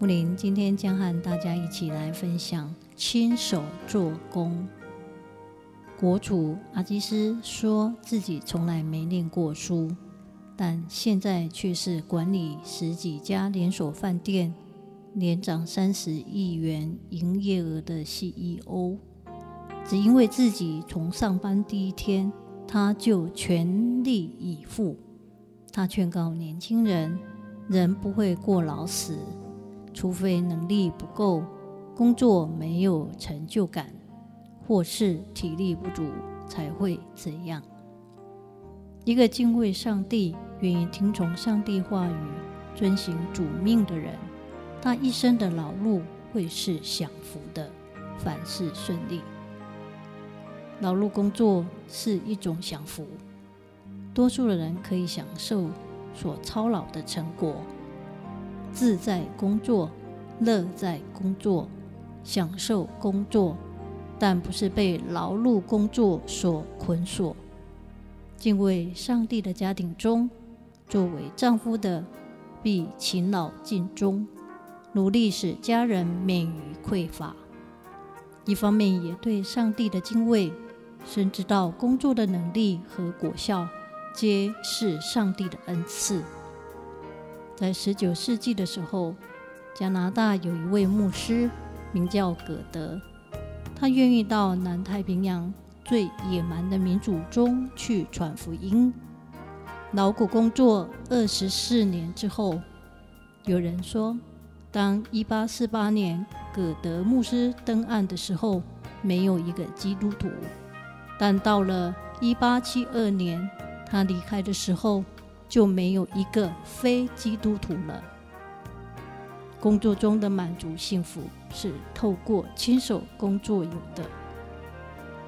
木林今天将和大家一起来分享亲手做工。国主阿基斯说自己从来没念过书，但现在却是管理十几家连锁饭店、年涨三十亿元营业额的 CEO。只因为自己从上班第一天。他就全力以赴。他劝告年轻人：人不会过劳死，除非能力不够，工作没有成就感，或是体力不足，才会这样。一个敬畏上帝、愿意听从上帝话语、遵行主命的人，他一生的劳碌会是享福的，凡事顺利。劳碌工作是一种享福，多数的人可以享受所操劳的成果，自在工作，乐在工作，享受工作，但不是被劳碌工作所捆锁。敬畏上帝的家庭中，作为丈夫的必勤劳尽忠，努力使家人免于匮乏。一方面也对上帝的敬畏。深知道工作的能力和果效，皆是上帝的恩赐。在十九世纪的时候，加拿大有一位牧师，名叫葛德，他愿意到南太平洋最野蛮的民族中去传福音。劳苦工作二十四年之后，有人说，当一八四八年葛德牧师登岸的时候，没有一个基督徒。但到了一八七二年，他离开的时候，就没有一个非基督徒了。工作中的满足幸福是透过亲手工作有的，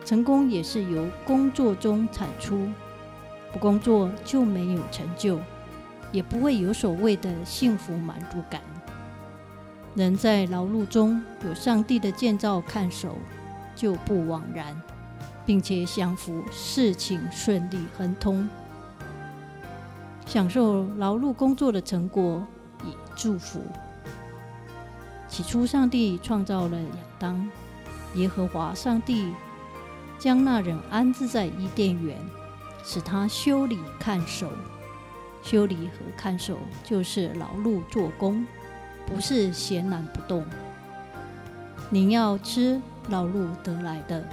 成功也是由工作中产出。不工作就没有成就，也不会有所谓的幸福满足感。人在劳碌中有上帝的建造看守，就不枉然。并且享福，事情顺利亨通，享受劳碌工作的成果以祝福。起初，上帝创造了亚当，耶和华上帝将那人安置在伊甸园，使他修理看守。修理和看守就是劳碌做工，不是闲懒不动。你要吃劳碌得来的。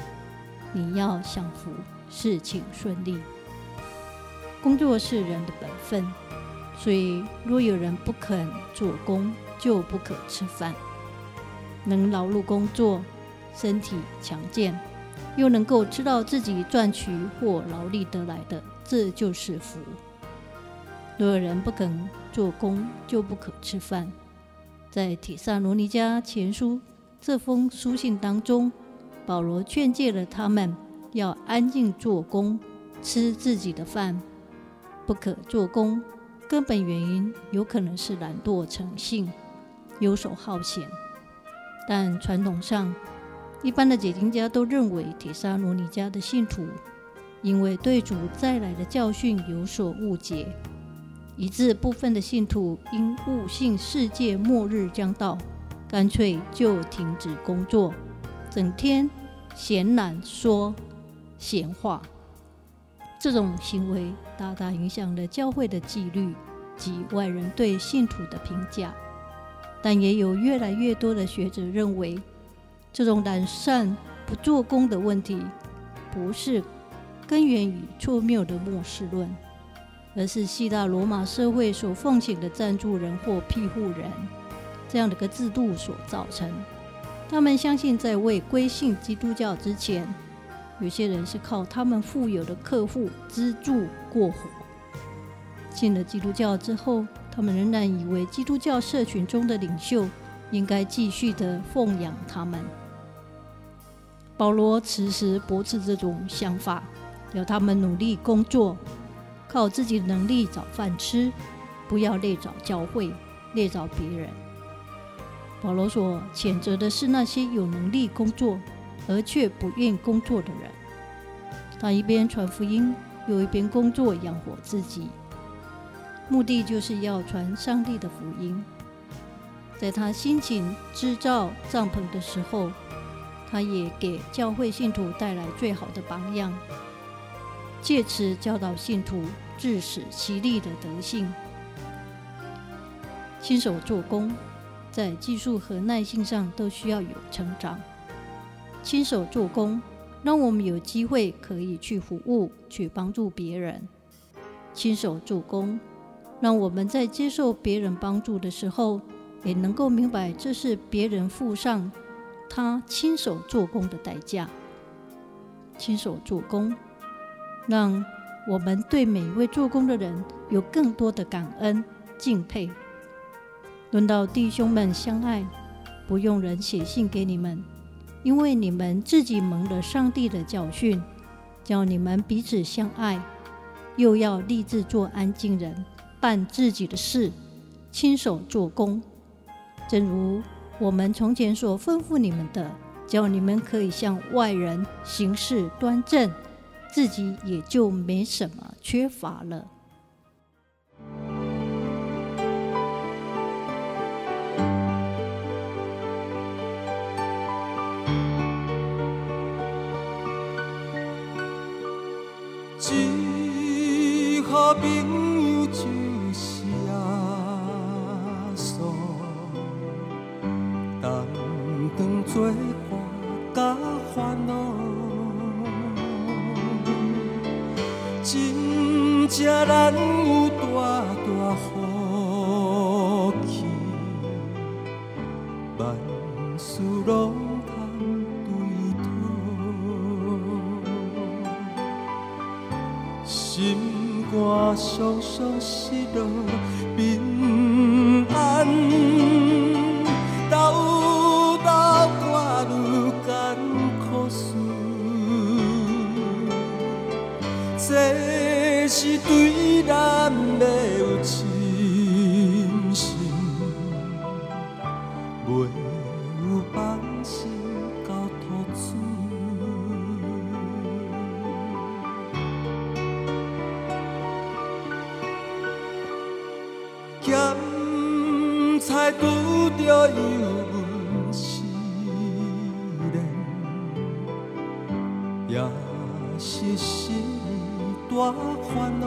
你要享福，事情顺利。工作是人的本分，所以若有人不肯做工，就不可吃饭。能劳碌工作，身体强健，又能够知道自己赚取或劳力得来的，这就是福。若有人不肯做工，就不可吃饭。在《帖撒罗尼迦前书》这封书信当中。保罗劝诫了他们要安静做工，吃自己的饭，不可做工。根本原因有可能是懒惰成性，游手好闲。但传统上，一般的解经家都认为，铁沙罗尼迦的信徒因为对主再来的教训有所误解，以致部分的信徒因误信世界末日将到，干脆就停止工作。整天闲懒说闲话，这种行为大大影响了教会的纪律及外人对信徒的评价。但也有越来越多的学者认为，这种懒散不做工的问题，不是根源于错谬的末世论，而是希腊罗马社会所奉行的赞助人或庇护人这样的一个制度所造成。他们相信，在未归信基督教之前，有些人是靠他们富有的客户资助过活。信了基督教之后，他们仍然以为基督教社群中的领袖应该继续的奉养他们。保罗此时驳斥这种想法，要他们努力工作，靠自己的能力找饭吃，不要累找教会，累找别人。保罗所谴责的是那些有能力工作而却不愿工作的人。他一边传福音，又一边工作养活自己，目的就是要传上帝的福音。在他辛勤织造帐篷的时候，他也给教会信徒带来最好的榜样，借此教导信徒自食其力的德性。亲手做工，在技术和耐性上都需要有成长。亲手做工，让我们有机会可以去服务、去帮助别人。亲手做工，让我们在接受别人帮助的时候，也能够明白这是别人付上。他亲手做工的代价，亲手做工，让我们对每一位做工的人有更多的感恩、敬佩。轮到弟兄们相爱，不用人写信给你们，因为你们自己蒙了上帝的教训，叫你们彼此相爱，又要立志做安静人，办自己的事，亲手做工，正如。我们从前所吩咐你们的，叫你们可以向外人行事端正，自己也就没什么缺乏了。做伴甲烦恼，真正难有大大福气，万事拢通对讨，心肝常常失落平这是对咱的有信心，没有放心交托主。咸菜拄着油温试炼，也是心。大烦恼，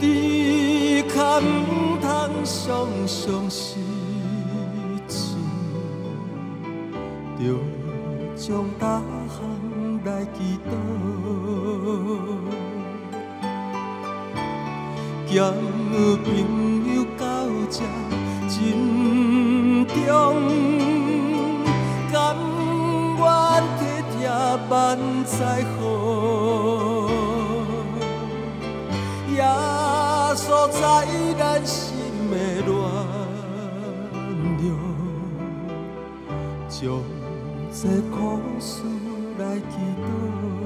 只可唔通常常失志，着将大项来祈祷，交朋友到这真重，万载好，耶稣在咱心的暖流，将这苦事来祈祷。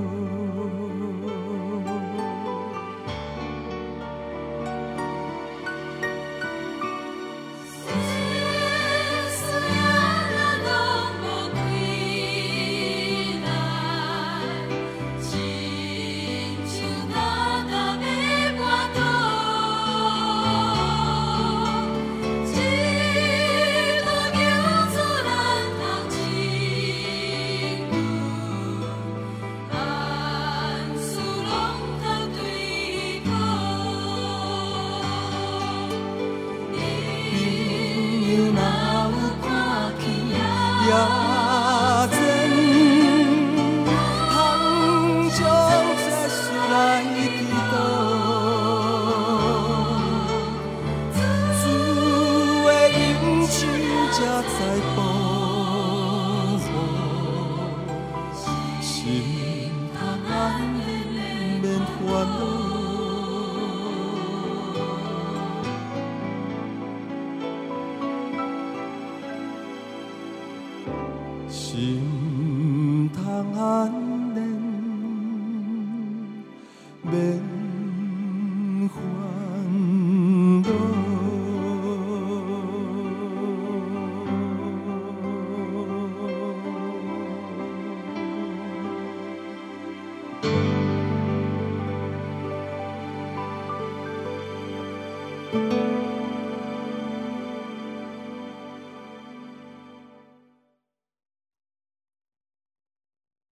心。